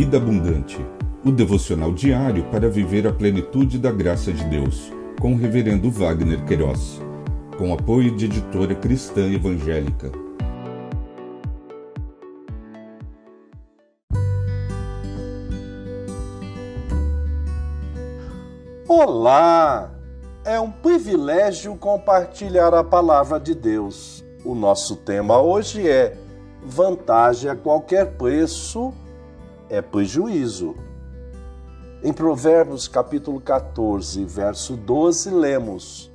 Vida Abundante, o devocional diário para viver a plenitude da graça de Deus, com o Reverendo Wagner Queiroz, com apoio de editora cristã evangélica. Olá! É um privilégio compartilhar a palavra de Deus. O nosso tema hoje é Vantagem a qualquer preço é prejuízo. Em Provérbios capítulo 14, verso 12, lemos: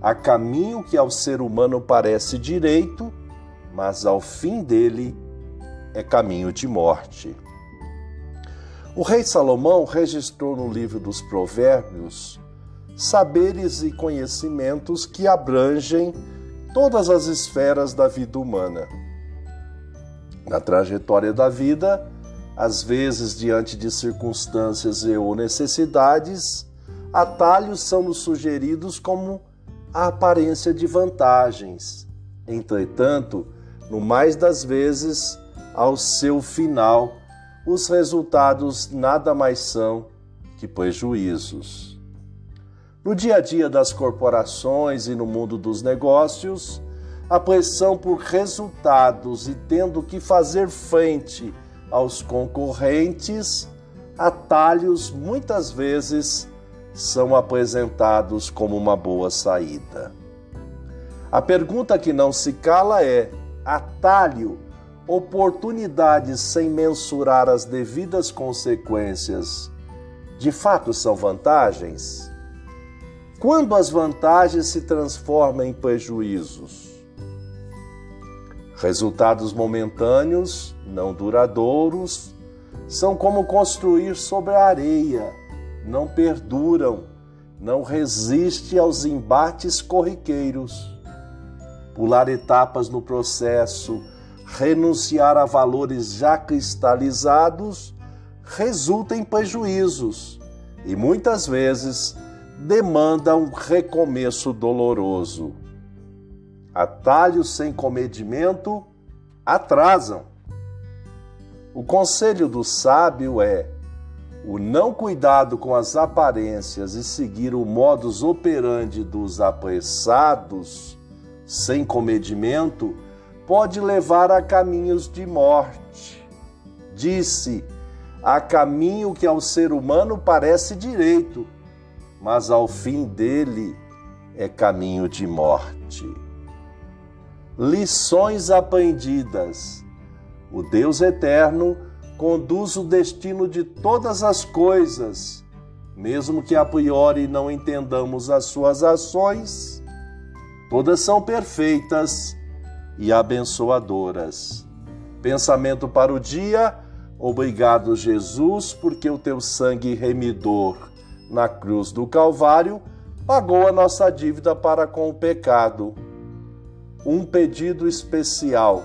Há caminho que ao ser humano parece direito, mas ao fim dele é caminho de morte. O rei Salomão registrou no livro dos Provérbios saberes e conhecimentos que abrangem todas as esferas da vida humana. Na trajetória da vida, às vezes diante de circunstâncias e ou necessidades, atalhos são nos sugeridos como a aparência de vantagens. Entretanto, no mais das vezes, ao seu final, os resultados nada mais são que prejuízos. No dia a dia das corporações e no mundo dos negócios, a pressão por resultados e tendo que fazer frente aos concorrentes, atalhos muitas vezes são apresentados como uma boa saída. A pergunta que não se cala é: atalho, oportunidades sem mensurar as devidas consequências, de fato são vantagens? Quando as vantagens se transformam em prejuízos? Resultados momentâneos, não duradouros, são como construir sobre a areia, não perduram, não resiste aos embates corriqueiros. Pular etapas no processo, renunciar a valores já cristalizados, resulta em prejuízos e muitas vezes demanda um recomeço doloroso. Atalhos sem comedimento atrasam. O conselho do sábio é: o não cuidado com as aparências e seguir o modus operandi dos apressados, sem comedimento, pode levar a caminhos de morte. Disse: há caminho que ao ser humano parece direito, mas ao fim dele é caminho de morte lições aprendidas. O Deus eterno conduz o destino de todas as coisas, mesmo que a priori não entendamos as suas ações, todas são perfeitas e abençoadoras. Pensamento para o dia. Obrigado, Jesus, porque o teu sangue remidor na cruz do Calvário pagou a nossa dívida para com o pecado um pedido especial.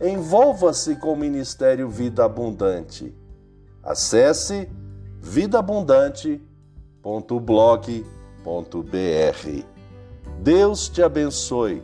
Envolva-se com o Ministério Vida Abundante. Acesse vidaabundante.blog.br. Deus te abençoe